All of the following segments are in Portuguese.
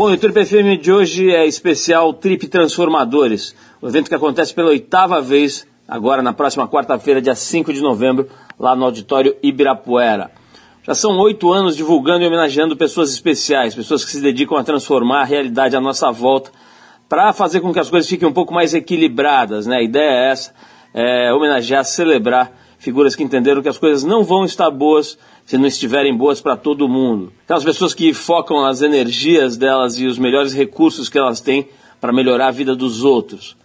Bom, o Trip FM de hoje é especial Trip Transformadores, um evento que acontece pela oitava vez, agora na próxima quarta-feira, dia 5 de novembro, lá no Auditório Ibirapuera. Já são oito anos divulgando e homenageando pessoas especiais, pessoas que se dedicam a transformar a realidade à nossa volta, para fazer com que as coisas fiquem um pouco mais equilibradas. Né? A ideia é essa, é homenagear, celebrar figuras que entenderam que as coisas não vão estar boas se não estiverem boas para todo mundo. Aquelas pessoas que focam as energias delas e os melhores recursos que elas têm para melhorar a vida dos outros.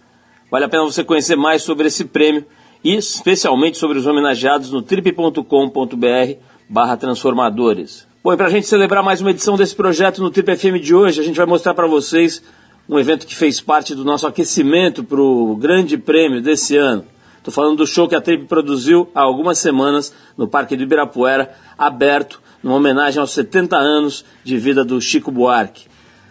Vale a pena você conhecer mais sobre esse prêmio e especialmente sobre os homenageados no trip.com.br barra transformadores. Bom, e para a gente celebrar mais uma edição desse projeto no Trip FM de hoje, a gente vai mostrar para vocês um evento que fez parte do nosso aquecimento para o grande prêmio desse ano. Estou falando do show que a Trip produziu há algumas semanas no Parque do Ibirapuera, aberto, numa homenagem aos 70 anos de vida do Chico Buarque.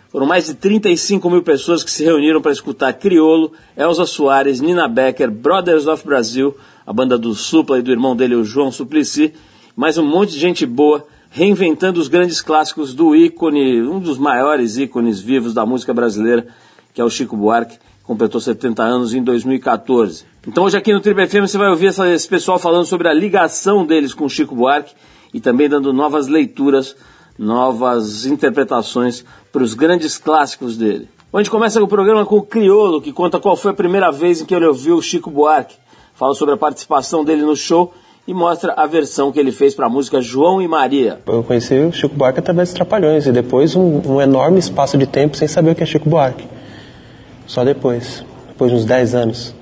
Foram mais de 35 mil pessoas que se reuniram para escutar Criolo, Elza Soares, Nina Becker, Brothers of Brasil, a banda do Supla e do irmão dele, o João Suplicy, mais um monte de gente boa, reinventando os grandes clássicos do ícone, um dos maiores ícones vivos da música brasileira, que é o Chico Buarque, que completou 70 anos em 2014. Então hoje aqui no Triple FM você vai ouvir essa, esse pessoal falando sobre a ligação deles com Chico Buarque e também dando novas leituras, novas interpretações para os grandes clássicos dele. A gente começa o programa com o Criolo, que conta qual foi a primeira vez em que ele ouviu Chico Buarque. Fala sobre a participação dele no show e mostra a versão que ele fez para a música João e Maria. Eu conheci o Chico Buarque através dos Trapalhões e depois um, um, enorme espaço de tempo sem saber o que é Chico Buarque. Só depois, depois de uns 10 anos.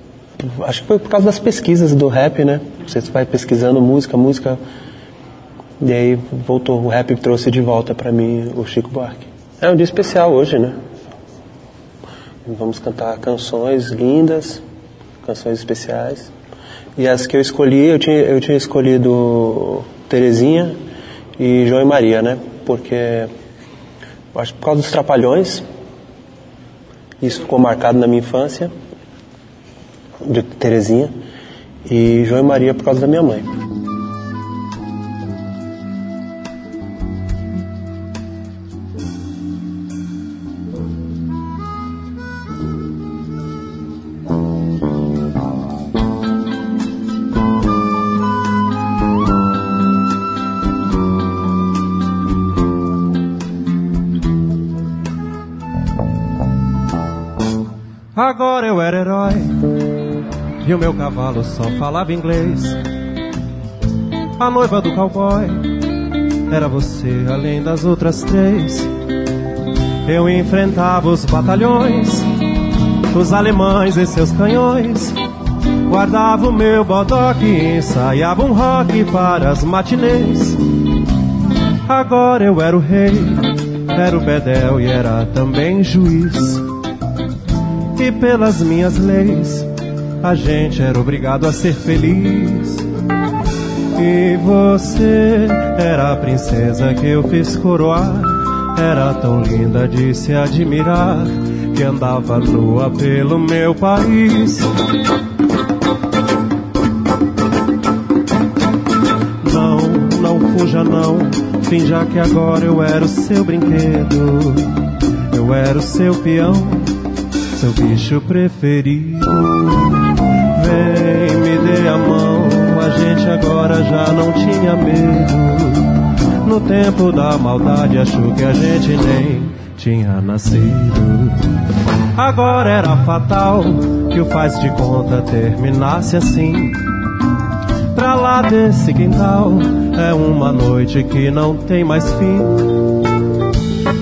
Acho que foi por causa das pesquisas do rap, né? Você vai pesquisando música, música. E aí voltou, o rap trouxe de volta para mim o Chico Buarque. É um dia especial hoje, né? Vamos cantar canções lindas, canções especiais. E as que eu escolhi, eu tinha, eu tinha escolhido Terezinha e João e Maria, né? Porque acho por causa dos trapalhões, isso ficou marcado na minha infância, de Terezinha, e João e Maria por causa da minha mãe. Era herói e o meu cavalo só falava inglês. A noiva do cowboy era você, além das outras três. Eu enfrentava os batalhões, os alemães e seus canhões. Guardava o meu bodoque e ensaiava um rock para as matinês. Agora eu era o rei, era o bedel e era também juiz e pelas minhas leis a gente era obrigado a ser feliz. E você era a princesa que eu fiz coroar, era tão linda de se admirar que andava nua pelo meu país. Não, não fuja não, finja que agora eu era o seu brinquedo, eu era o seu peão seu bicho preferido. Vem, me dê a mão, a gente agora já não tinha medo. No tempo da maldade achou que a gente nem tinha nascido. Agora era fatal que o faz de conta terminasse assim. Pra lá desse quintal é uma noite que não tem mais fim.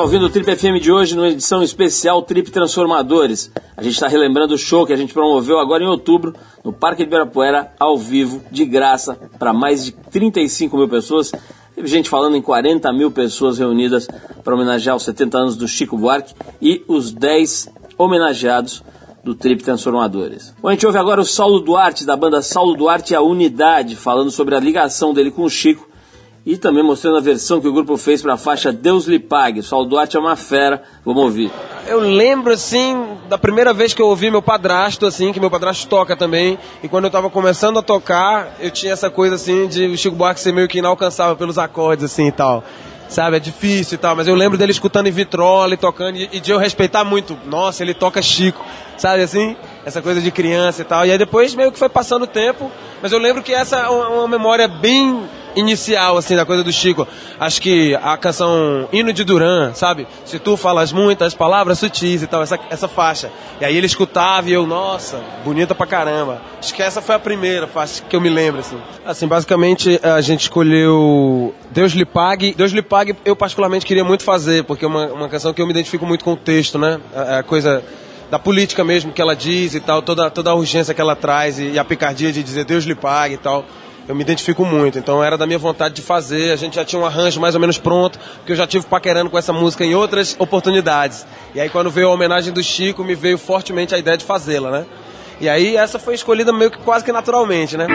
Está ouvindo o Trip FM de hoje, numa edição especial Trip Transformadores. A gente está relembrando o show que a gente promoveu agora em outubro, no Parque de Ibirapuera, ao vivo, de graça, para mais de 35 mil pessoas. Teve gente falando em 40 mil pessoas reunidas para homenagear os 70 anos do Chico Buarque e os 10 homenageados do Trip Transformadores. Bom, a gente ouve agora o Saulo Duarte, da banda Saulo Duarte e a Unidade, falando sobre a ligação dele com o Chico e também mostrando a versão que o grupo fez para a faixa Deus lhe pague. O Saulo Duarte é uma fera, vamos ouvir. Eu lembro, assim, da primeira vez que eu ouvi meu padrasto, assim, que meu padrasto toca também, e quando eu estava começando a tocar, eu tinha essa coisa, assim, de o Chico Buarque ser meio que inalcançável pelos acordes, assim, e tal sabe? É difícil e tal, mas eu lembro dele escutando em vitrola e tocando, e de eu respeitar muito. Nossa, ele toca Chico, sabe assim? Essa coisa de criança e tal. E aí depois meio que foi passando o tempo, mas eu lembro que essa é uma memória bem inicial, assim, da coisa do Chico. Acho que a canção Hino de Duran, sabe? Se tu falas muitas palavras sutis e tal, essa, essa faixa. E aí ele escutava e eu, nossa, bonita pra caramba. Acho que essa foi a primeira faixa que eu me lembro, assim. Assim, basicamente a gente escolheu Deus lhe pague. Deus lhe pague eu particularmente queria muito fazer, porque é uma, uma canção que eu me identifico muito com o texto, né? A, a coisa da política mesmo que ela diz e tal, toda, toda a urgência que ela traz e, e a picardia de dizer Deus lhe pague e tal eu me identifico muito. Então era da minha vontade de fazer. A gente já tinha um arranjo mais ou menos pronto, porque eu já tive paquerando com essa música em outras oportunidades. E aí quando veio a homenagem do Chico, me veio fortemente a ideia de fazê-la, né? E aí essa foi escolhida meio que quase que naturalmente, né?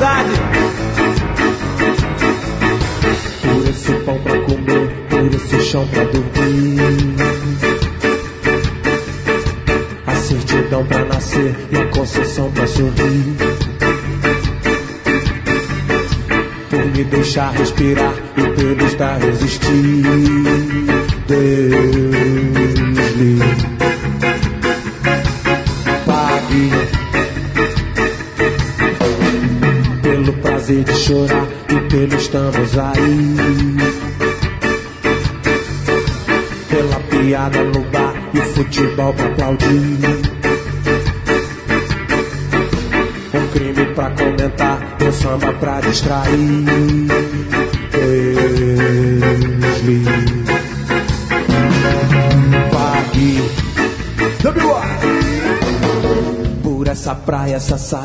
E Unidade. Por esse pão pra comer, por esse chão pra dormir. A certidão pra nascer e a concessão pra sorrir. Por me deixar respirar e pelo estar resistir.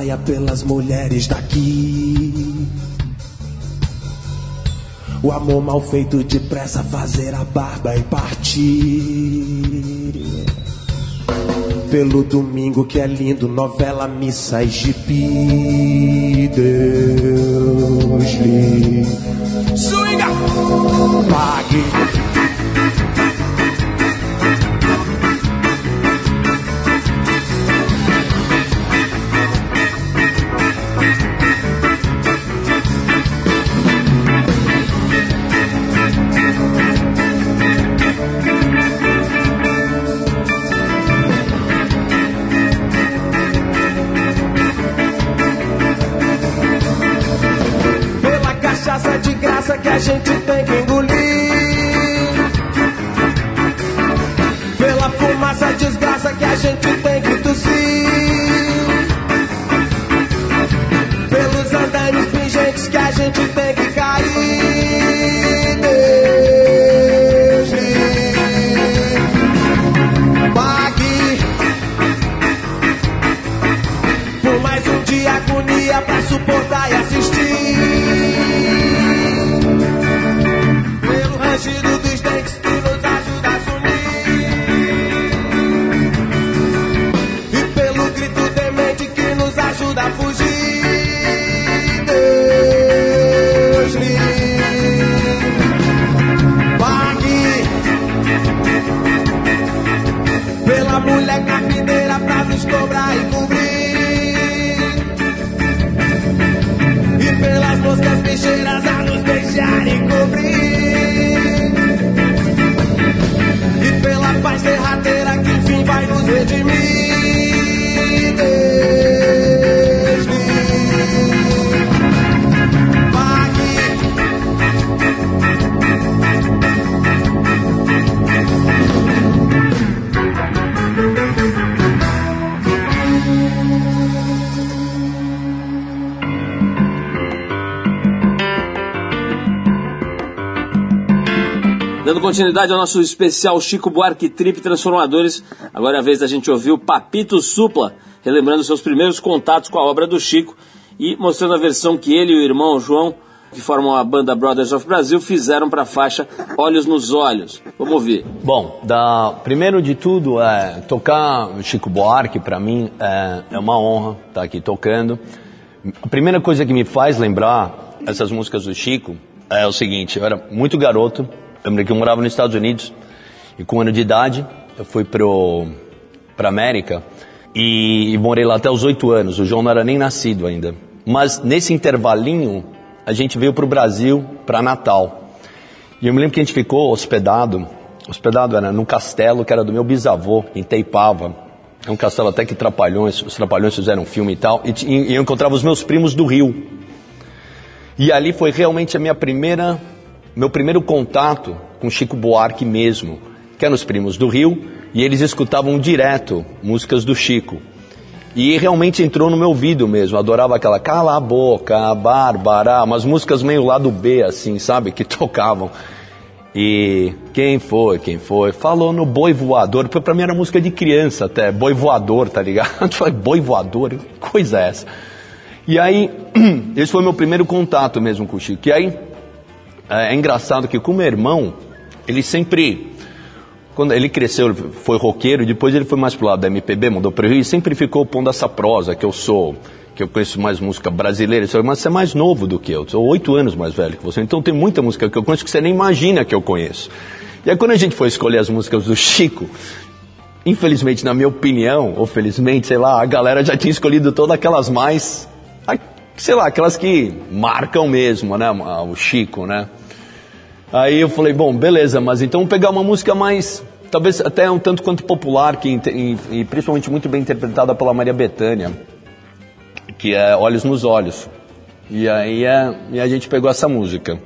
Saia pelas mulheres daqui. O amor mal feito depressa, fazer a barba e partir. Pelo domingo que é lindo, novela, missa e gibi. vai nos redimir. Continuidade ao nosso especial Chico Buarque Trip Transformadores, agora é a vez da gente ouvir o Papito Supla, relembrando seus primeiros contatos com a obra do Chico e mostrando a versão que ele e o irmão João, que formam a banda Brothers of Brasil, fizeram para a faixa Olhos nos Olhos. Vamos ouvir. Bom, da, primeiro de tudo, é, tocar Chico Buarque para mim é, é uma honra estar aqui tocando. A primeira coisa que me faz lembrar essas músicas do Chico é o seguinte: eu era muito garoto, eu lembro que eu morava nos Estados Unidos e com um ano de idade eu fui para América e, e morei lá até os oito anos. O João não era nem nascido ainda. Mas nesse intervalinho a gente veio para o Brasil para Natal. E eu me lembro que a gente ficou hospedado, hospedado era num castelo que era do meu bisavô, em Teipava. É um castelo até que Trapalhões, os Trapalhões fizeram um filme e tal. E, e eu encontrava os meus primos do Rio. E ali foi realmente a minha primeira, meu primeiro contato com Chico Buarque mesmo, que eram os primos do Rio, e eles escutavam direto músicas do Chico. E realmente entrou no meu ouvido mesmo. Adorava aquela Cala a Boca, Bárbara, umas músicas meio lado B, assim, sabe? Que tocavam. E quem foi, quem foi? Falou no Boi Voador. Pra mim era música de criança até. Boi Voador, tá ligado? Falei, Boi Voador? Que coisa é essa? E aí, esse foi meu primeiro contato mesmo com o Chico. E aí, é, é engraçado que com meu irmão, ele sempre quando ele cresceu, foi roqueiro, depois ele foi mais pro lado da MPB, mudou para o Rio e sempre ficou pondo essa prosa que eu sou, que eu conheço mais música brasileira. Mas você é mais novo do que eu, sou oito anos mais velho que você. Então tem muita música que eu conheço que você nem imagina que eu conheço. E aí quando a gente foi escolher as músicas do Chico, infelizmente, na minha opinião, ou felizmente, sei lá, a galera já tinha escolhido todas aquelas mais, sei lá, aquelas que marcam mesmo, né, o Chico, né? Aí eu falei, bom, beleza, mas então pegar uma música mais, talvez até um tanto quanto popular, que, e, e principalmente muito bem interpretada pela Maria Bethânia, que é Olhos nos Olhos. E aí é, e a gente pegou essa música.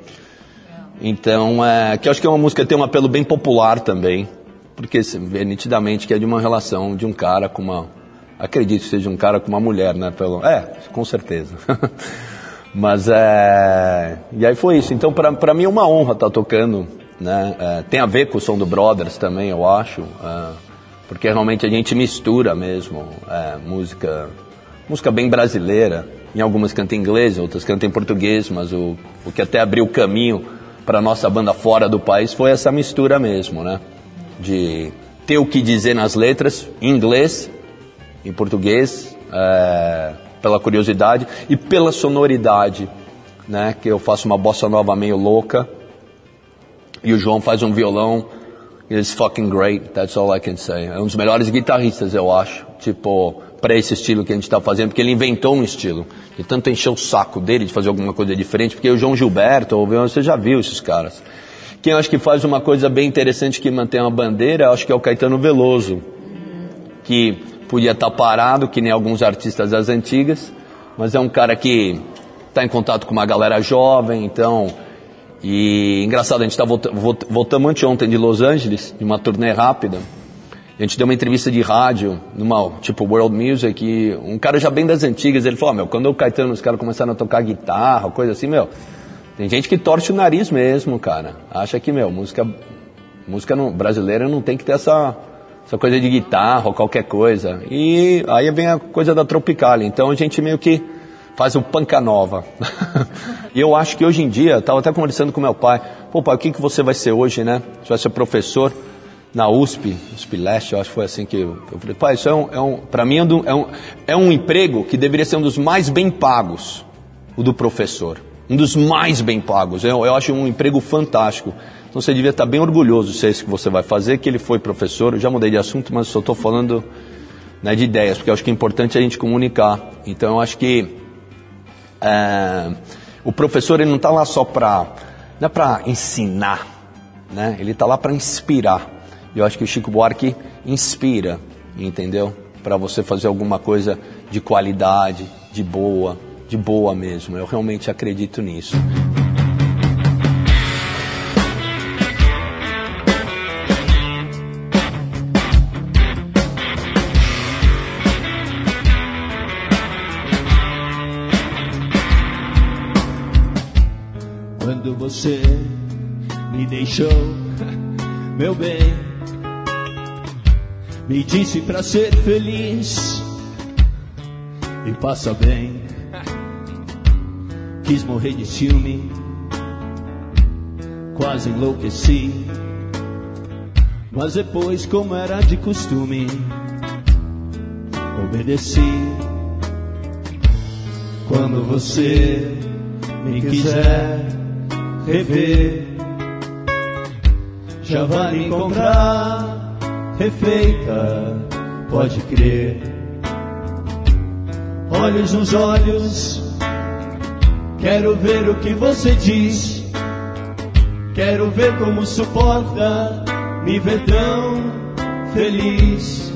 Então, é, que eu acho que é uma música que tem um apelo bem popular também, porque vê nitidamente que é de uma relação de um cara com uma. Acredito que seja um cara com uma mulher, né? Pelo, é, com certeza. Mas é. E aí foi isso. Então, para mim é uma honra estar tá tocando. Né? É, tem a ver com o som do Brothers também, eu acho. É, porque realmente a gente mistura mesmo é, música, música bem brasileira. Em algumas canta em inglês, outras canta em português, mas o, o que até abriu o caminho para nossa banda fora do país foi essa mistura mesmo, né? De ter o que dizer nas letras em inglês, em português. É, pela curiosidade e pela sonoridade, né? Que eu faço uma bossa nova meio louca e o João faz um violão. It's fucking great, that's all I can say. É um dos melhores guitarristas, eu acho, tipo, para esse estilo que a gente está fazendo, porque ele inventou um estilo. E tanto encheu o saco dele de fazer alguma coisa diferente, porque o João Gilberto, você já viu esses caras. Quem eu acho que faz uma coisa bem interessante que mantém uma bandeira, acho que é o Caetano Veloso, que podia estar tá parado, que nem alguns artistas das antigas, mas é um cara que está em contato com uma galera jovem, então. E engraçado, a gente está voltando anteontem de Los Angeles, de uma turnê rápida. A gente deu uma entrevista de rádio, numa, tipo World Music, e um cara já bem das antigas, ele falou, oh, meu, quando o Caetano, os caras começaram a tocar guitarra, coisa assim, meu, tem gente que torce o nariz mesmo, cara. Acha que, meu, música, música não, brasileira não tem que ter essa, essa coisa de guitarra ou qualquer coisa. E aí vem a coisa da Tropical. Então a gente meio que faz o panca nova. e eu acho que hoje em dia, estava até conversando com meu pai, pô pai, o que, que você vai ser hoje, né? Você vai ser professor na USP, USP Leste, eu acho que foi assim que eu, eu falei, pai, isso é um, é um para mim é um, é um, é um emprego que deveria ser um dos mais bem pagos, o do professor. Um dos mais bem pagos. Eu, eu acho um emprego fantástico. Então você devia estar bem orgulhoso de ser isso que você vai fazer, que ele foi professor. Eu já mudei de assunto, mas só estou falando né, de ideias, porque eu acho que é importante a gente comunicar. Então eu acho que é, o professor ele não está lá só para não é para ensinar, né? Ele está lá para inspirar. Eu acho que o Chico Buarque inspira, entendeu? Para você fazer alguma coisa de qualidade, de boa, de boa mesmo. Eu realmente acredito nisso. Deixou. meu bem, me disse pra ser feliz e passa bem. Quis morrer de ciúme, quase enlouqueci. Mas depois, como era de costume, obedeci. Quando você me quiser rever, já vai me encontrar. Refeita, pode crer. Olhos nos olhos, quero ver o que você diz. Quero ver como suporta me ver tão feliz.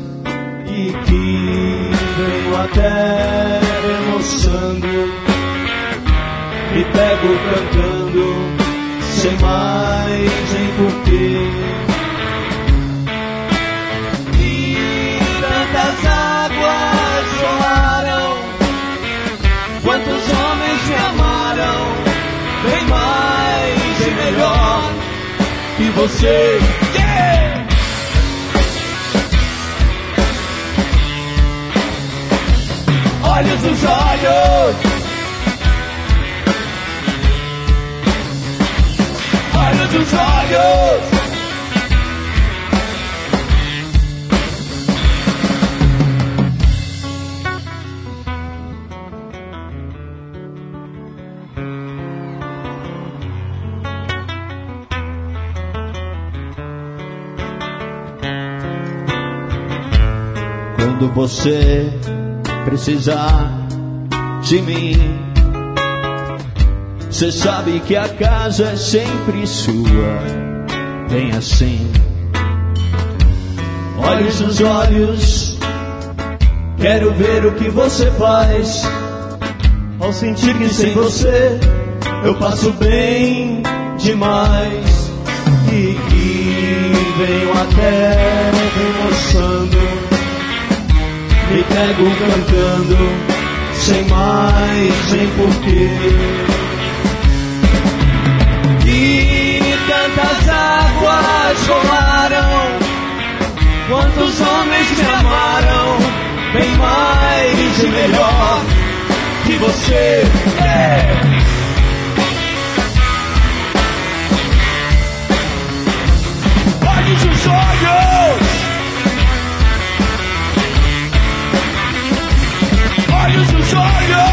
E que venho até emocionando, me pego cantando sem mais nem porquê. E tantas águas rolaram, quantos homens me amaram, bem mais e melhor que você. Olhos nos olhos. Nos olhos. Quando você precisar de mim, você sabe que a casa é sempre sua, bem assim. Olhos nos olhos, quero ver o que você faz. Ao sentir que sem você eu passo bem demais e que venho até remoçando me pego cantando, sem mais nem porquê. Tantas águas rolaram, quantos homens me amaram, bem mais e melhor que você é. Olhos nos olhos! nos olhos. Olhos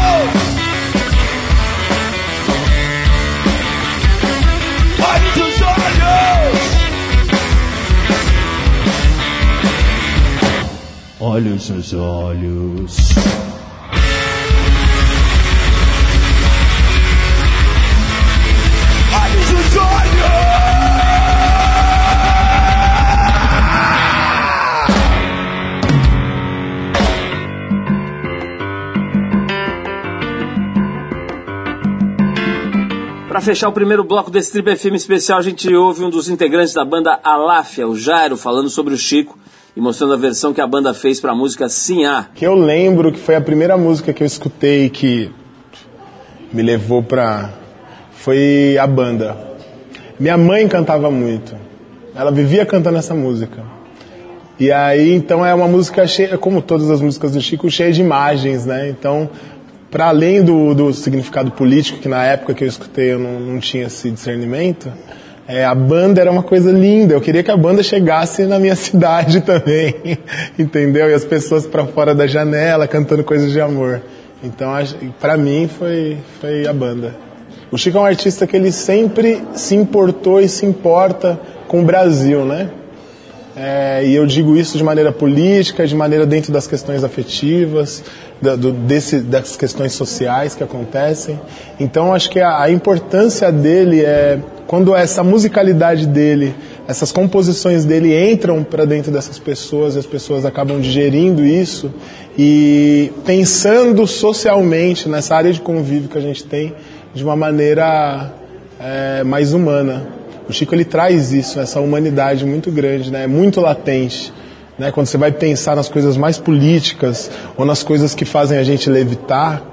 olhos. Olhos nos olhos. Olhos nos Para fechar o primeiro bloco desse Trip FM especial, a gente ouve um dos integrantes da banda Aláfia, o Jairo, falando sobre o Chico e mostrando a versão que a banda fez para a música Sim A. Que eu lembro que foi a primeira música que eu escutei que me levou pra. foi a banda. Minha mãe cantava muito. Ela vivia cantando essa música. E aí, então é uma música cheia, como todas as músicas do Chico, cheia de imagens, né? Então, para além do, do, significado político, que na época que eu escutei eu não, não tinha esse discernimento, é, a banda era uma coisa linda. Eu queria que a banda chegasse na minha cidade também, entendeu? E as pessoas para fora da janela cantando coisas de amor. Então, para mim, foi, foi a banda. O Chico é um artista que ele sempre se importou e se importa com o Brasil, né? É, e eu digo isso de maneira política, de maneira dentro das questões afetivas, da, do, desse, das questões sociais que acontecem. Então acho que a, a importância dele é quando essa musicalidade dele, essas composições dele entram para dentro dessas pessoas, as pessoas acabam digerindo isso e pensando socialmente nessa área de convívio que a gente tem de uma maneira é, mais humana. O Chico ele traz isso, essa humanidade muito grande, né? muito latente. Né? Quando você vai pensar nas coisas mais políticas ou nas coisas que fazem a gente levitar,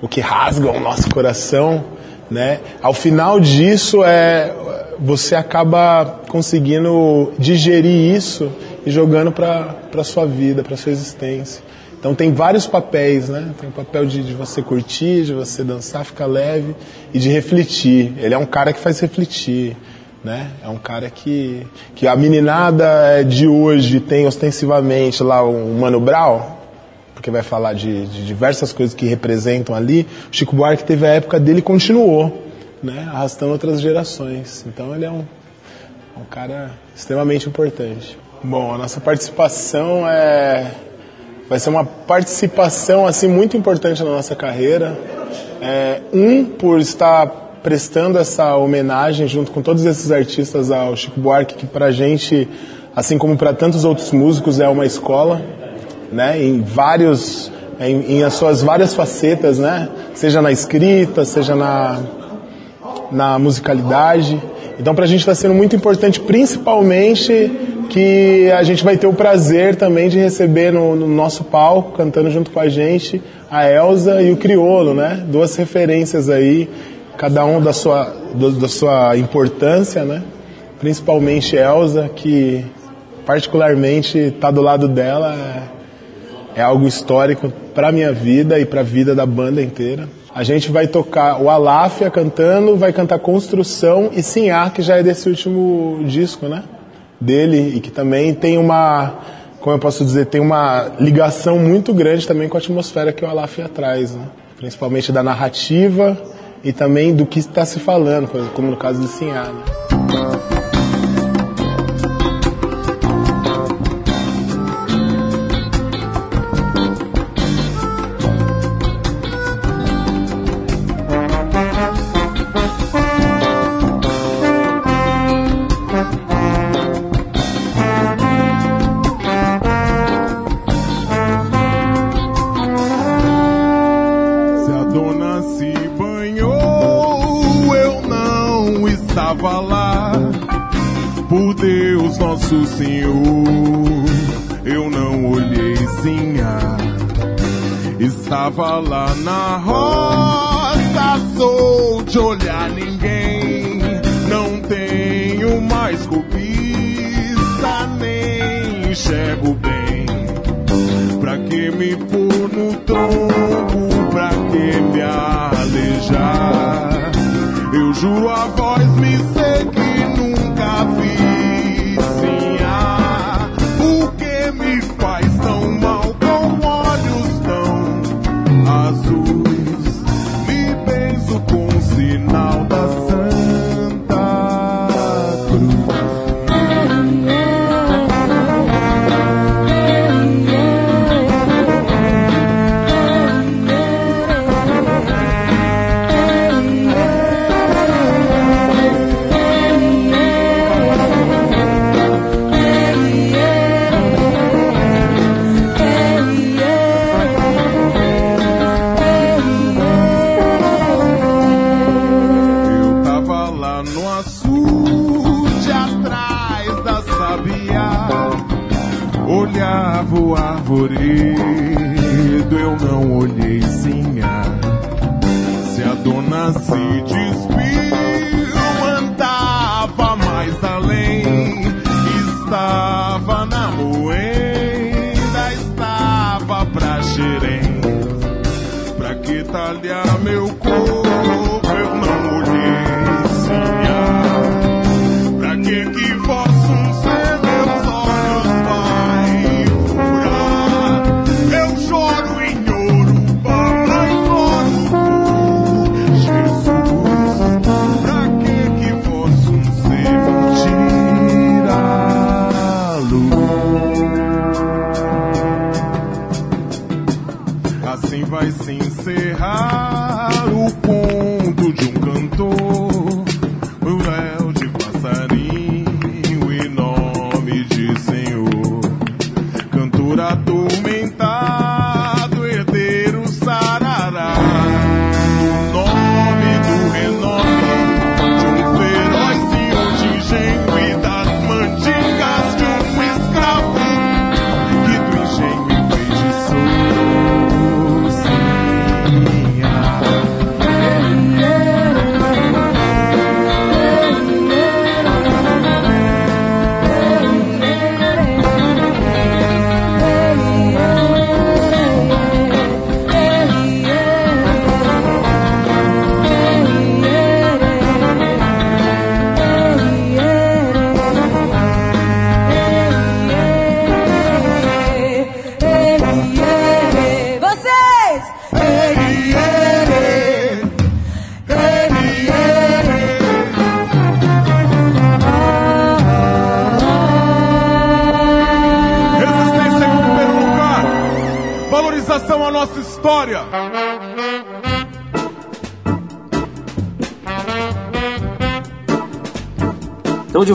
o que rasgam o nosso coração, né? ao final disso é você acaba conseguindo digerir isso e jogando para a sua vida, para sua existência. Então tem vários papéis, né? Tem o papel de, de, você curtir, de você dançar, ficar leve e de refletir. Ele é um cara que faz refletir, né? É um cara que, que a meninada de hoje tem ostensivamente lá o Mano Brown, porque vai falar de, de diversas coisas que representam ali. O Chico Buarque teve a época dele e continuou, né? Arrastando outras gerações. Então ele é um, um cara extremamente importante. Bom, a nossa participação é vai ser uma participação assim muito importante na nossa carreira. É, um por estar prestando essa homenagem junto com todos esses artistas ao Chico Buarque, que para gente, assim como para tantos outros músicos, é uma escola, né? Em vários, em, em as suas várias facetas, né? Seja na escrita, seja na na musicalidade. Então, para a gente está sendo muito importante, principalmente que a gente vai ter o prazer também de receber no, no, nosso palco, cantando junto com a gente, a Elsa e o Criolo, né? Duas referências aí, cada um da sua, do, da sua importância, né? Principalmente Elsa, que particularmente está do lado dela é, é algo histórico para minha vida e para a vida da banda inteira. A gente vai tocar o Aláfia cantando, vai cantar Construção e Sinhá, que já é desse último disco, né? Dele, e que também tem uma, como eu posso dizer, tem uma ligação muito grande também com a atmosfera que o Aláfia traz, né? Principalmente da narrativa e também do que está se falando, como no caso do Sinhá, né? Enxergo bem. Pra que me pôr no tronco, pra que me alejar? Eu juro a voz me seguir, nunca vi.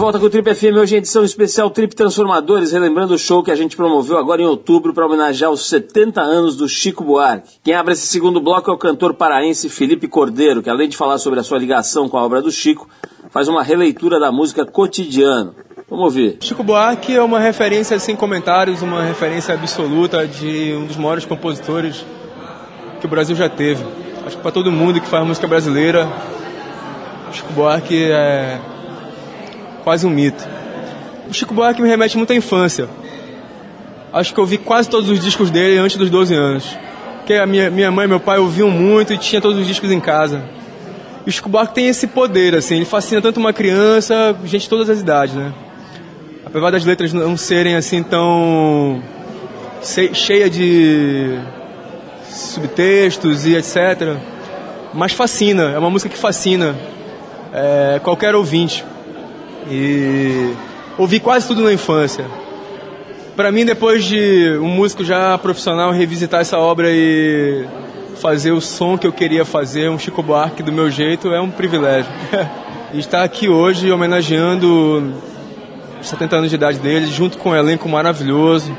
Volta com o Trip FM, hoje em edição especial Trip Transformadores, relembrando o show que a gente promoveu agora em outubro para homenagear os 70 anos do Chico Buarque. Quem abre esse segundo bloco é o cantor paraense Felipe Cordeiro, que além de falar sobre a sua ligação com a obra do Chico, faz uma releitura da música Cotidiano. Vamos ouvir. Chico Buarque é uma referência sem comentários, uma referência absoluta de um dos maiores compositores que o Brasil já teve. Acho que para todo mundo que faz música brasileira, Chico Buarque é quase um mito. O Chico Buarque me remete muito à infância. Acho que eu vi quase todos os discos dele antes dos 12 anos. Porque a minha, minha mãe e meu pai ouviam muito e tinha todos os discos em casa. E o Chico Buarque tem esse poder, assim, ele fascina tanto uma criança, gente de todas as idades, né? Apesar das letras não serem assim tão cheia de subtextos e etc. Mas fascina, é uma música que fascina é, qualquer ouvinte. E ouvi quase tudo na infância. Para mim, depois de um músico já profissional revisitar essa obra e fazer o som que eu queria fazer, um Chico Buarque do meu jeito, é um privilégio. e estar aqui hoje homenageando os 70 anos de idade dele, junto com um elenco maravilhoso.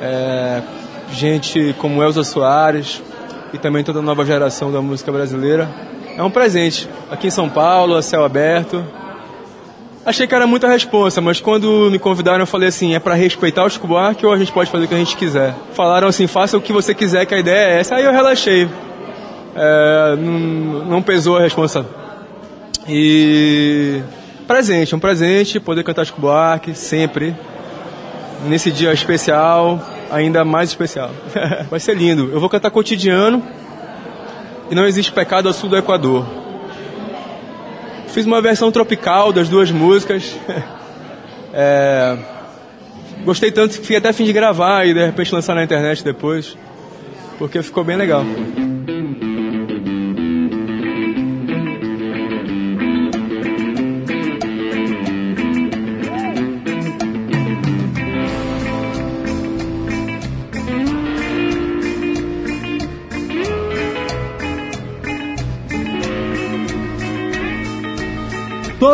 É, gente como Elza Soares e também toda a nova geração da música brasileira. É um presente. Aqui em São Paulo, a céu aberto. Achei que era muita responsa, mas quando me convidaram eu falei assim, é para respeitar o Chico Buarque ou a gente pode fazer o que a gente quiser? Falaram assim, faça o que você quiser, que a ideia é essa. Aí eu relaxei. É, não, não pesou a responsa. E presente, um presente, poder cantar Chico Buarque, sempre. Nesse dia especial, ainda mais especial. Vai ser lindo. Eu vou cantar cotidiano e não existe pecado ao sul do Equador. Fiz uma versão tropical das duas músicas. É, Gostei tanto que fiquei até fim de gravar e de repente lançar na internet depois. Porque ficou bem legal.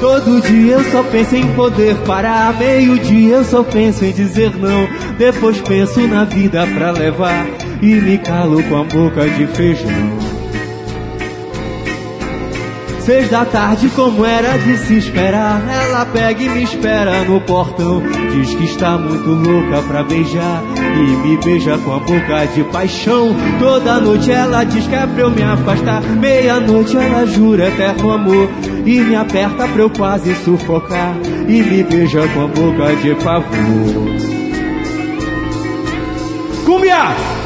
Todo dia eu só penso em poder parar. Meio-dia eu só penso em dizer não. Depois penso na vida pra levar. E me calo com a boca de feijão. Seis da tarde, como era de se esperar. Ela pega e me espera no portão. Diz que está muito louca pra beijar. E me beija com a boca de paixão. Toda noite ela diz que é pra eu me afastar. Meia-noite ela jura eterno amor. E me aperta pra eu quase sufocar. E me beija com a boca de pavor. Cumbia!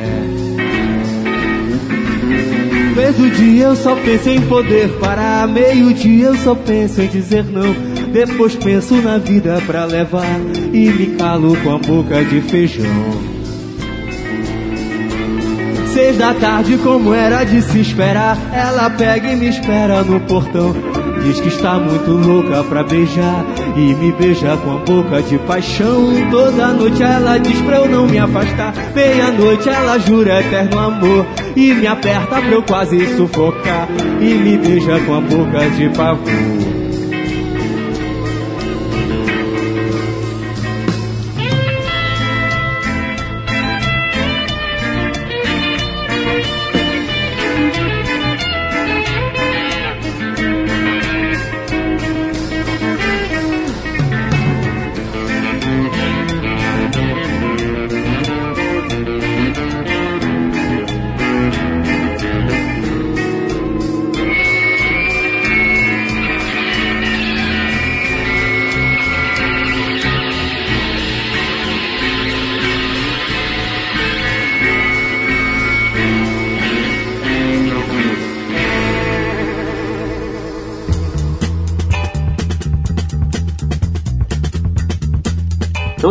Todo dia eu só penso em poder parar. Meio-dia eu só penso em dizer não. Depois penso na vida pra levar. E me calo com a boca de feijão. Seis da tarde, como era de se esperar, ela pega e me espera no portão. Diz que está muito louca pra beijar e me beija com a boca de paixão. Toda noite ela diz pra eu não me afastar. Meia-noite ela jura eterno amor e me aperta pra eu quase sufocar e me beija com a boca de pavor.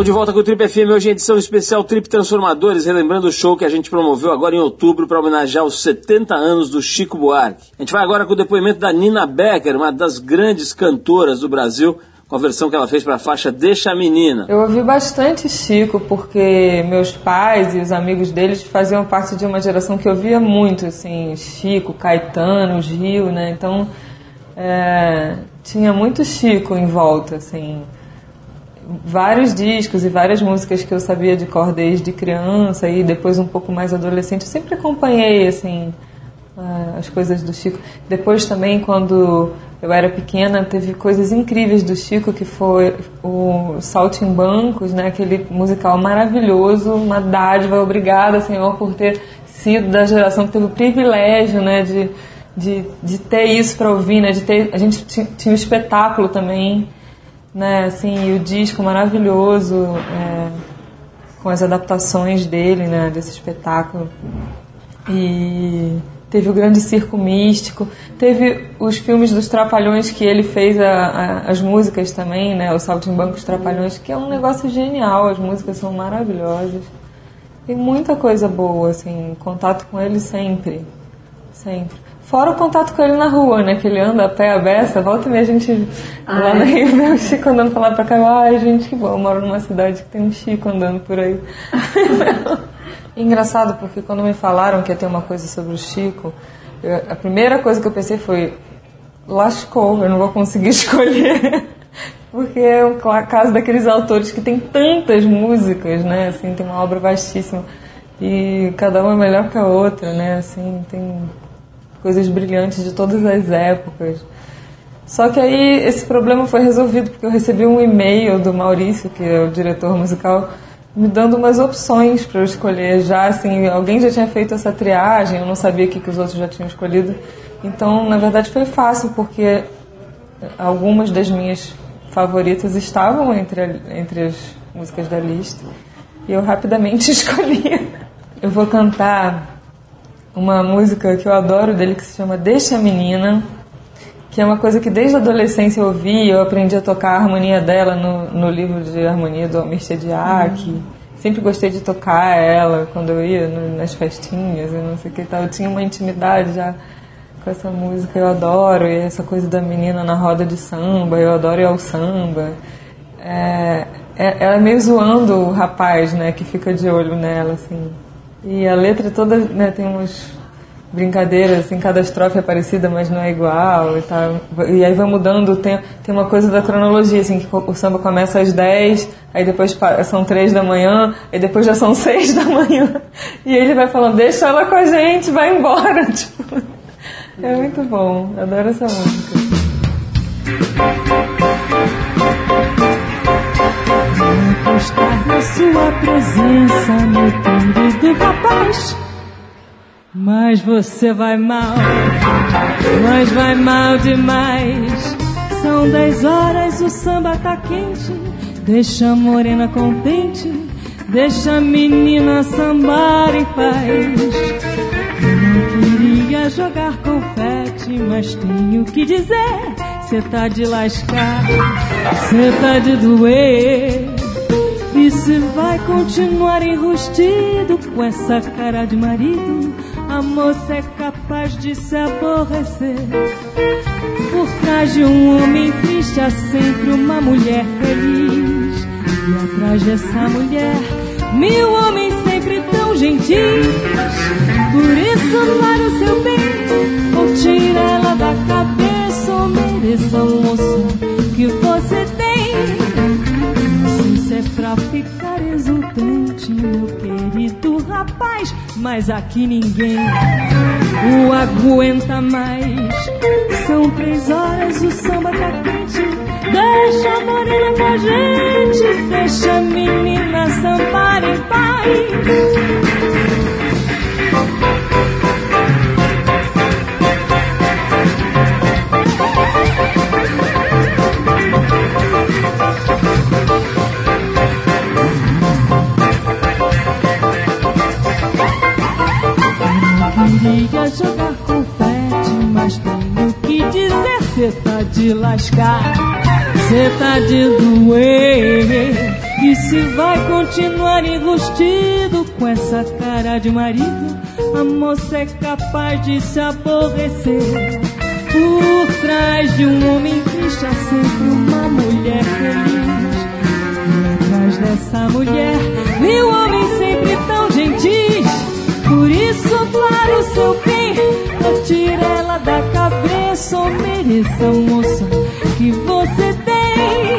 Estamos de volta com o Trip FM, hoje em edição especial Trip Transformadores, relembrando o show que a gente promoveu agora em outubro para homenagear os 70 anos do Chico Buarque. A gente vai agora com o depoimento da Nina Becker, uma das grandes cantoras do Brasil, com a versão que ela fez para a faixa Deixa a Menina. Eu ouvi bastante Chico porque meus pais e os amigos deles faziam parte de uma geração que ouvia muito, assim, Chico, Caetano, Gil, né? Então, é, tinha muito Chico em volta, assim vários discos e várias músicas que eu sabia de cor desde criança e depois um pouco mais adolescente. Eu sempre acompanhei assim ah, as coisas do Chico. Depois também quando eu era pequena teve coisas incríveis do Chico que foi o Saltimbancos, né? Aquele musical maravilhoso, uma dádiva. Obrigada, Senhor, por ter sido da geração que teve o privilégio, né? De de, de ter isso para ouvir, né? De ter a gente tinha, tinha um espetáculo também né? Assim, o disco maravilhoso, é, com as adaptações dele, né? Desse espetáculo. E teve o Grande Circo Místico, teve os filmes dos Trapalhões que ele fez a, a, as músicas também, né? O Saltimbancos Trapalhões, que é um negócio genial, as músicas são maravilhosas. Tem muita coisa boa, assim, contato com ele sempre, sempre. Fora o contato com ele na rua, né? Que ele anda a pé a beça, volta e meia a gente lá no Rio vê o Chico andando pra lá pra cá. Ai, gente, que bom, eu moro numa cidade que tem um Chico andando por aí. Engraçado, porque quando me falaram que ia ter uma coisa sobre o Chico, eu, a primeira coisa que eu pensei foi: lascou, eu não vou conseguir escolher. porque é o caso daqueles autores que tem tantas músicas, né? Assim, tem uma obra vastíssima. E cada uma é melhor que a outra, né? Assim, tem coisas brilhantes de todas as épocas. Só que aí esse problema foi resolvido porque eu recebi um e-mail do Maurício, que é o diretor musical, me dando umas opções para eu escolher. Já assim, alguém já tinha feito essa triagem, eu não sabia o que, que os outros já tinham escolhido. Então, na verdade, foi fácil porque algumas das minhas favoritas estavam entre, a, entre as músicas da lista e eu rapidamente escolhi. Eu vou cantar uma música que eu adoro dele que se chama Deixa a Menina, que é uma coisa que desde a adolescência eu ouvi, eu aprendi a tocar a harmonia dela no, no livro de harmonia do Almir Shediak. Uhum. Sempre gostei de tocar ela quando eu ia no, nas festinhas e não sei o que tal. Eu tinha uma intimidade já com essa música, eu adoro. E essa coisa da menina na roda de samba, eu adoro ir ao samba. É, é, ela é meio zoando o rapaz, né, que fica de olho nela, assim. E a letra toda né, tem umas brincadeiras, assim, cada estrofe é parecida, mas não é igual e tal. E aí vai mudando, tem, tem uma coisa da cronologia, assim, que o samba começa às 10, aí depois são 3 da manhã, aí depois já são 6 da manhã. E ele vai falando, deixa ela com a gente, vai embora. Tipo, é muito bom, adoro essa música. Estar na sua presença, meu querido rapaz. Mas você vai mal, mas vai mal demais. São dez horas, o samba tá quente. Deixa a morena contente, deixa a menina sambar em paz. Eu não queria jogar confete, mas tenho que dizer: cê tá de lascar, cê tá de doer. E se vai continuar enrustido com essa cara de marido, a moça é capaz de se aborrecer. Por trás de um homem triste há sempre uma mulher feliz. E atrás dessa mulher, mil homens sempre tão gentis. Por isso, para o seu bem, ou tira ela da cabeça, ou mereça um moço mas aqui ninguém o aguenta mais. São três horas, o samba tá quente. Deixa a morena com a gente, deixa a menina sambar em paz. Queria jogar confete, mas tenho que dizer cê tá de lascar, cê tá de doer. E se vai continuar enrustido com essa cara de marido, a moça é capaz de se aborrecer. Por trás de um homem triste há sempre uma mulher feliz. E atrás dessa mulher, mil homens. Para o seu bem, tire ela da cabeça ou mereça a moça que você tem.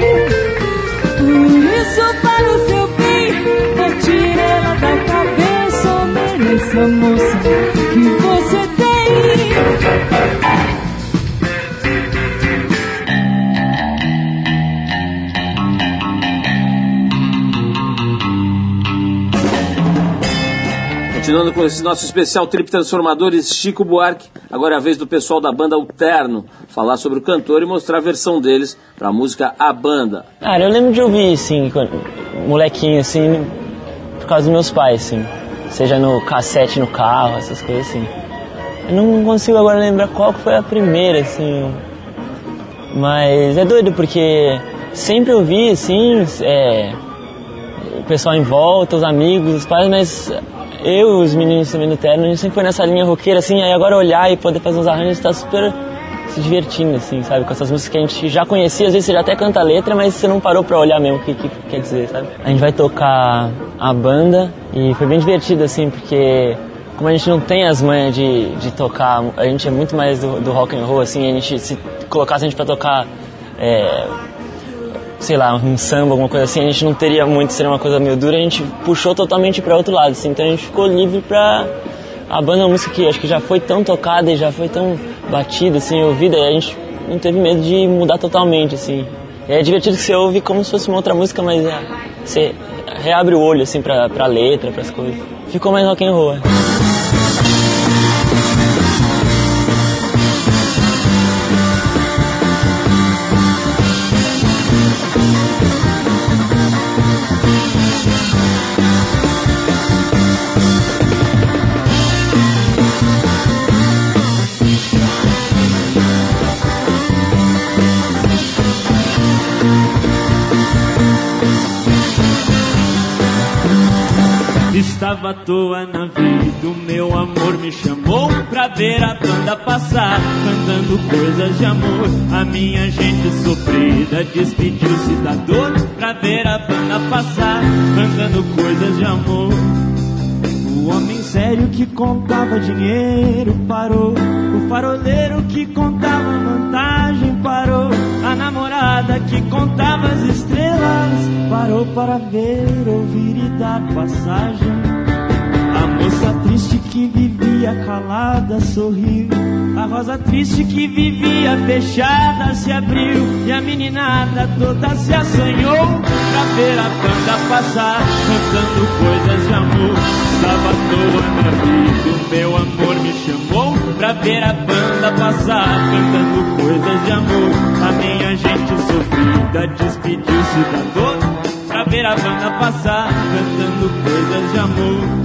Por isso, para o seu bem, tire ela da cabeça ou mereça a moça que você tem. Continuando com esse nosso especial Trip Transformadores Chico Buarque, agora é a vez do pessoal da banda Alterno falar sobre o cantor e mostrar a versão deles para a música A Banda. Cara, eu lembro de ouvir, assim, molequinho, assim, por causa dos meus pais, assim. Seja no cassete no carro, essas coisas assim. Eu não consigo agora lembrar qual foi a primeira, assim. Mas é doido, porque sempre ouvi, assim, é, o pessoal em volta, os amigos, os pais, mas eu e os meninos também do terno, a gente sempre foi nessa linha roqueira, assim, aí agora olhar e poder fazer uns arranjos tá super se divertindo, assim, sabe? Com essas músicas que a gente já conhecia, às vezes você já até canta a letra, mas você não parou pra olhar mesmo o que, que quer dizer, sabe? A gente vai tocar a banda e foi bem divertido, assim, porque como a gente não tem as manhas de, de tocar, a gente é muito mais do, do rock and roll, assim, a gente se colocasse a gente pra tocar é, sei lá, um samba, alguma coisa assim, a gente não teria muito, seria uma coisa meio dura, a gente puxou totalmente para outro lado, assim, então a gente ficou livre pra... A banda é uma música que acho que já foi tão tocada e já foi tão batida, assim, ouvida, e a gente não teve medo de mudar totalmente, assim. É divertido que você ouve como se fosse uma outra música, mas é, você reabre o olho, assim, pra, pra letra, pras coisas. Ficou mais rock and roll, à toa na vida, o meu amor me chamou pra ver a banda passar, cantando coisas de amor. A minha gente sofrida despediu-se da dor pra ver a banda passar, cantando coisas de amor. O homem sério que contava dinheiro parou. O faroleiro que contava vantagem parou. A namorada que contava as estrelas parou para ver, ouvir e dar passagem. Que vivia calada sorriu. A rosa triste que vivia fechada se abriu. E a meninada toda se assanhou pra ver a banda passar, cantando coisas de amor. Estava à toa na vida, meu amor me chamou pra ver a banda passar, cantando coisas de amor. A minha gente sofrida despediu-se da dor pra ver a banda passar, cantando coisas de amor.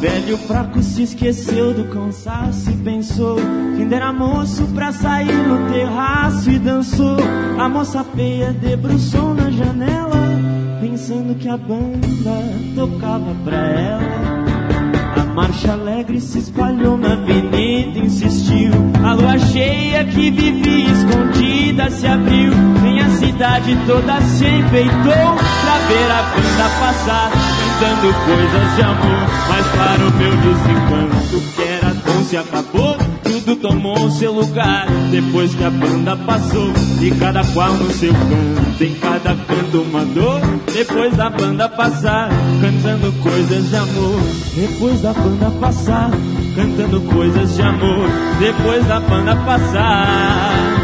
Velho fraco se esqueceu do cansaço e pensou que ainda era moço pra sair no terraço e dançou. A moça feia debruçou na janela, pensando que a banda tocava pra ela. A marcha alegre se espalhou na avenida, insistiu. A lua cheia que vivia escondida se abriu. Em a cidade toda se enfeitou pra ver a banda passar, cantando coisas de amor. Mas para o meu desencanto, que era bom se acabou. Tudo tomou seu lugar depois que a banda passou. E cada qual no seu canto, em cada canto uma dor. Depois da banda passar, cantando coisas de amor. Depois da banda passar, cantando coisas de amor. Depois da banda passar.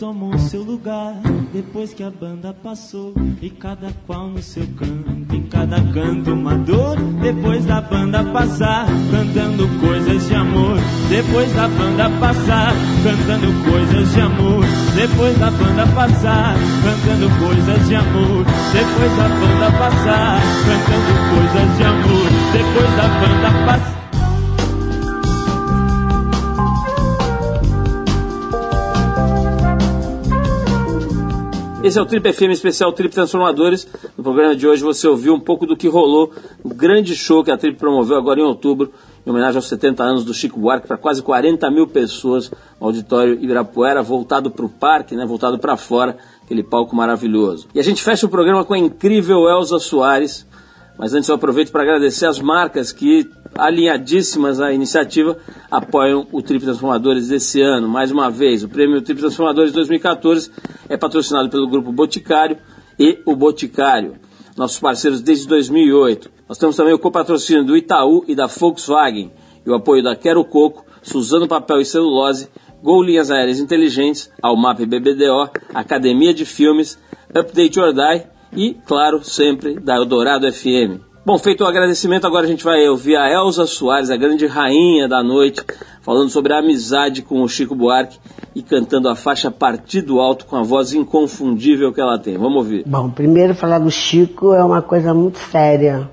Tomou seu lugar depois que a banda passou. E cada qual no seu canto, em cada canto uma dor. Depois da banda passar, cantando coisas de amor. Depois da banda passar, cantando coisas de amor. Depois da banda passar, cantando coisas de amor. Depois da banda passar, cantando coisas de amor. Depois da banda passar. Esse é o Trip FM especial Trip Transformadores. No programa de hoje você ouviu um pouco do que rolou no grande show que a Trip promoveu agora em outubro, em homenagem aos 70 anos do Chico Buarque, para quase 40 mil pessoas no auditório Ibirapuera, voltado para o parque, né, voltado para fora, aquele palco maravilhoso. E a gente fecha o programa com a incrível Elza Soares, mas antes eu aproveito para agradecer as marcas que, alinhadíssimas à iniciativa, apoiam o Trip Transformadores desse ano. Mais uma vez, o prêmio Trip Transformadores 2014 é patrocinado pelo Grupo Boticário e o Boticário, nossos parceiros desde 2008. Nós temos também o copatrocínio do Itaú e da Volkswagen e o apoio da Quero Coco, Suzano Papel e Celulose, Gol Linhas Aéreas Inteligentes, Almap BBDO, Academia de Filmes, Update or Die e, claro, sempre da Eldorado FM. Bom, feito o agradecimento, agora a gente vai ouvir a Elza Soares, a grande rainha da noite, falando sobre a amizade com o Chico Buarque e cantando a faixa Partido Alto com a voz inconfundível que ela tem. Vamos ouvir. Bom, primeiro falar do Chico é uma coisa muito séria,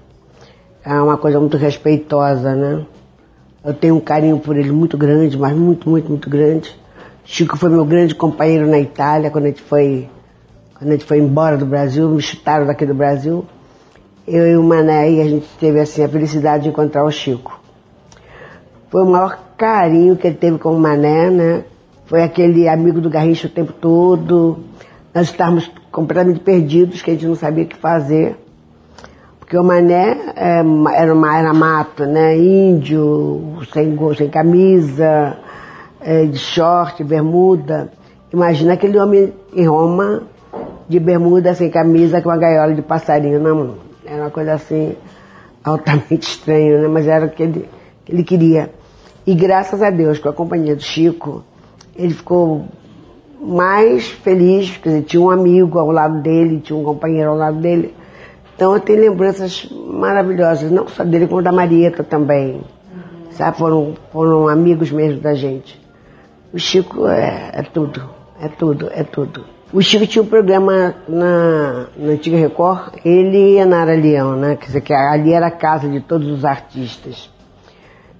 é uma coisa muito respeitosa, né? Eu tenho um carinho por ele muito grande, mas muito, muito, muito grande. Chico foi meu grande companheiro na Itália, quando a gente foi, quando a gente foi embora do Brasil, me chutaram daqui do Brasil. Eu e o Mané, e a gente teve assim a felicidade de encontrar o Chico. Foi o maior carinho que ele teve com o Mané, né? Foi aquele amigo do Garrincha o tempo todo. Nós estávamos completamente perdidos, que a gente não sabia o que fazer. Porque o Mané é, era, uma, era mato, né? Índio, sem, sem camisa, é, de short, bermuda. Imagina aquele homem em Roma, de bermuda, sem camisa, com uma gaiola de passarinho na mão. Era uma coisa assim, altamente estranha, né? Mas era o que ele, que ele queria. E graças a Deus, com a companhia do Chico, ele ficou mais feliz, quer dizer, tinha um amigo ao lado dele, tinha um companheiro ao lado dele. Então eu tenho lembranças maravilhosas, não só dele, como da Marieta também. Sabe, foram, foram amigos mesmo da gente. O Chico é, é tudo, é tudo, é tudo. O Chico tinha um programa na, na antiga Record, ele e a Nara Leão, né? Quer dizer, que ali era a casa de todos os artistas.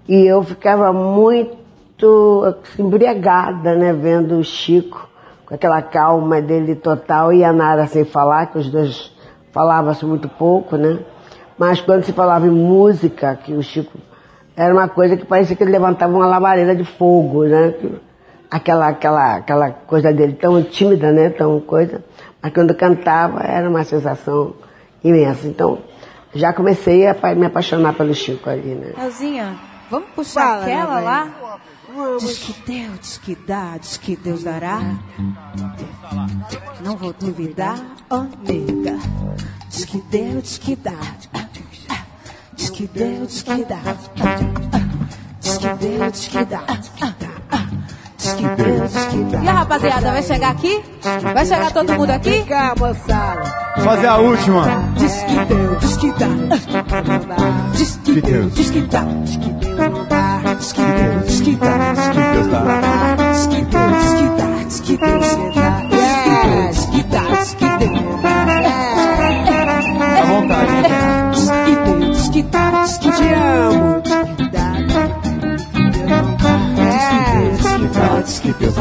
E eu ficava muito assim, embriagada, né, vendo o Chico com aquela calma dele total e a Nara sem falar, que os dois falavam-se muito pouco, né? Mas quando se falava em música, que o Chico era uma coisa que parecia que ele levantava uma labareda de fogo, né? Aquela, aquela, aquela coisa dele tão tímida, né? Tão coisa. Mas quando cantava era uma sensação imensa. Então, já comecei a me apaixonar pelo Chico ali, né? Elzinha, vamos puxar Fala, aquela lá? Diz que deu, diz que dá, diz que Deus dará. Não vou duvidar, oh nega. Diz que deu, diz que dá. Diz que deu, diz que dá. Diz que deu, diz que dá. Diz diz que Deus, diz que dá. E a rapaziada vai chegar aqui? Vai chegar todo mundo aqui? Cá, moçada. Fazer a última. Diz que Deus, diz que dá. Diz que Deus, diz que dá. Diz que não dá. Diz que Deus, diz que dá. Diz que Deus dá. Diz que Deus, diz que dá. Diz que Deus dá.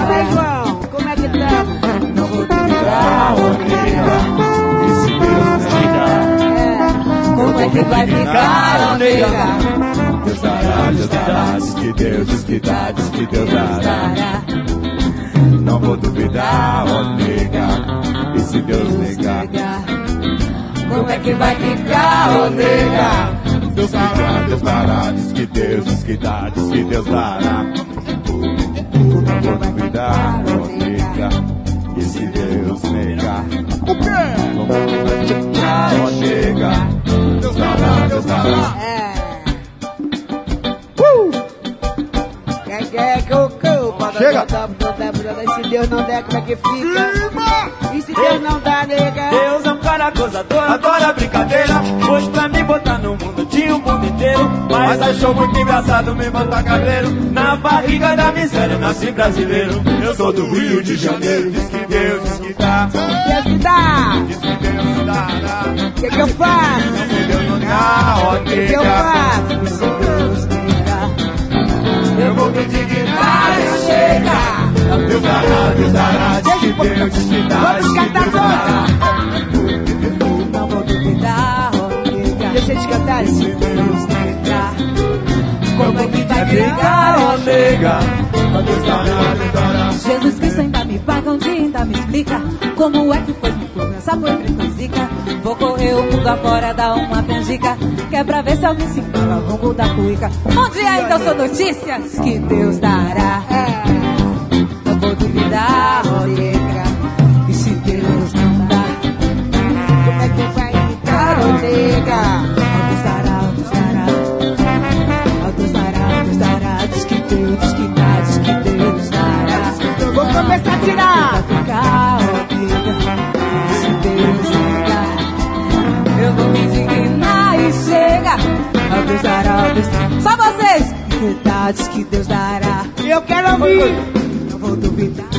Aí, João, como é que estamos? Não vou duvidar, ô nega. E se Deus te dá, como é que vai ficar, ô nega? Deus dará, Deus dará, diz que Deus, diz que dá, diz que Deus dará. Não vou duvidar, ó nega. E se Deus negar, Como é que vai ficar, ô nega? Deus dará, Deus dará, diz que Deus, diz que dá, diz que Deus dará. Vou duvidar, ó nega. E se Deus negar, o quê? Vou duvidar, ó nega. Deus dará, Deus dará. Quem quer que eu culpa? Chega. Se Deus não der, como é que fica? E se Deus não dá, nega? Deus é um cara gozador, adora brincadeira. Hoje pra me botar no mundo tinha o mundo inteiro. Mas achou muito engraçado me botar cabreiro. Na barriga da miséria nasci brasileiro. Eu sou do Rio de Janeiro. Diz que Deus, diz que dá. Deus que dá. Diz que Deus dá. O que, que eu faço? Se Deus não dá, ó O que, que eu nega. faço? Chega. Deus dará, Deus dará. Diz que Deus, que dá. Que Deus dará. Não vou duvidar, nega. Deixa eles cantarem. Se Deus negar, como é que vai Ficar, ficar, ó nega. Deus dará, Deus dará. Jesus Cristo ainda me paga um dia, ainda me explica como é que foi foi essa foi foi zica. Vou correr o mundo afora, dar uma canjica, que é pra ver se me sinto ao longo da cuica. Um dia ainda eu sou notícias que Deus dará. Não ó nega. E se Deus não dá, como é que vai ficar, ó nega? Dará, Deus dará. Deus dará. Diz que Deus, que diz que Deus dará. Vou começar a tirar. Vai ficar, ó nega. Se Deus não dá, eu vou me indignar e chega. Ó Deus Só vocês! Diz que Deus dará. Eu quero ouvir. Não vou duvidar.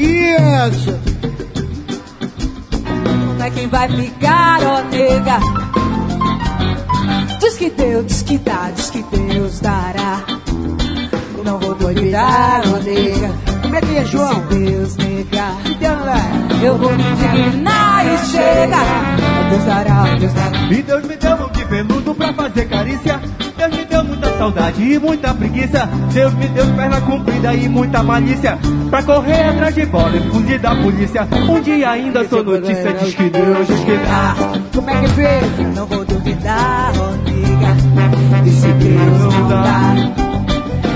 Isso. Como é que vai ficar, ó nega? Diz que Deus, diz que dá, diz que Deus dará. Não vou duvidar, ó nega. Como é que é, João? Se Deus negar, dá. eu vou me indignar e chega. Deus dará, Deus dará. E Deus me deu um de veludo pra fazer carícia. Saudade e muita preguiça. Deus me deu perna comprida e muita malícia. Pra correr atrás de bola e fugir da polícia. Um dia ainda sou notícia, diz que Deus, diz que dá. Como é que fez? Não vou duvidar, nega. E se Deus não dá,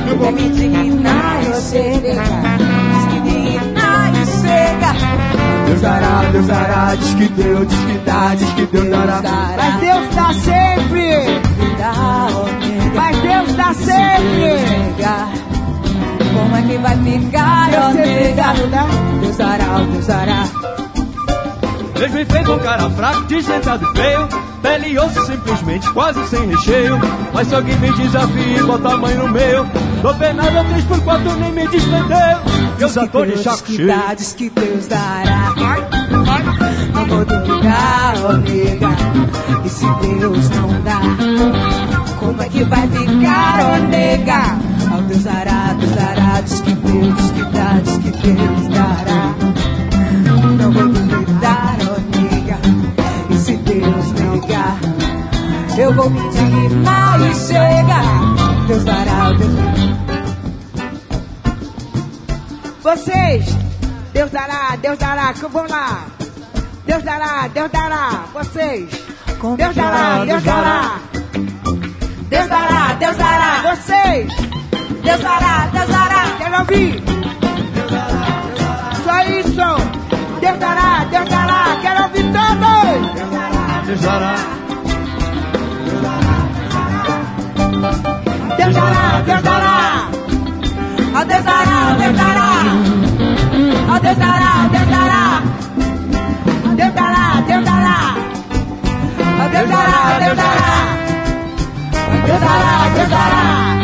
eu vou me indignar e chega. Diz que indignar e chega. Deus dará, Deus dará, diz que Deus, diz que dá, diz que Deus dará. Mas Deus dá sempre. Duvidar, dá Se negar, Como é que vai ficar, ó nega? dá? Deus dará, Deus dará. Deus me fez um cara fraco, desdentado e feio. Pele e osso simplesmente quase sem recheio. Mas se alguém me desafia e bota a mãe no meio, tô penado três por quatro, nem me desprendeu. Eu já tô de chaco cheio. que Deus dará. Não vou duvidar, ó nega. E se Deus não dá, como é que vai ficar, ó nega? Ó Deus dará, diz que Deus, que dá, diz que Deus dará. Não vou duvidar, ó nega. E se Deus negar, eu vou me indignar e chega. Deus dará, Deus dará. Vocês. Deus dará, Deus dará. que- Vamos lá. Deus dará, Deus dará. Vocês. Deus dará, Deus dará. Deus dará, Deus dará. Vocês. Deus dará, Deus dará. Quero ouvir. Só isso. Deus dará, Deus dará. Quero ouvir todos. Deus dará, Deus dará, Deus dará. Ó Deus dará, Ó Deus dará, Deus dará. Deus dará, Deus dará. Deus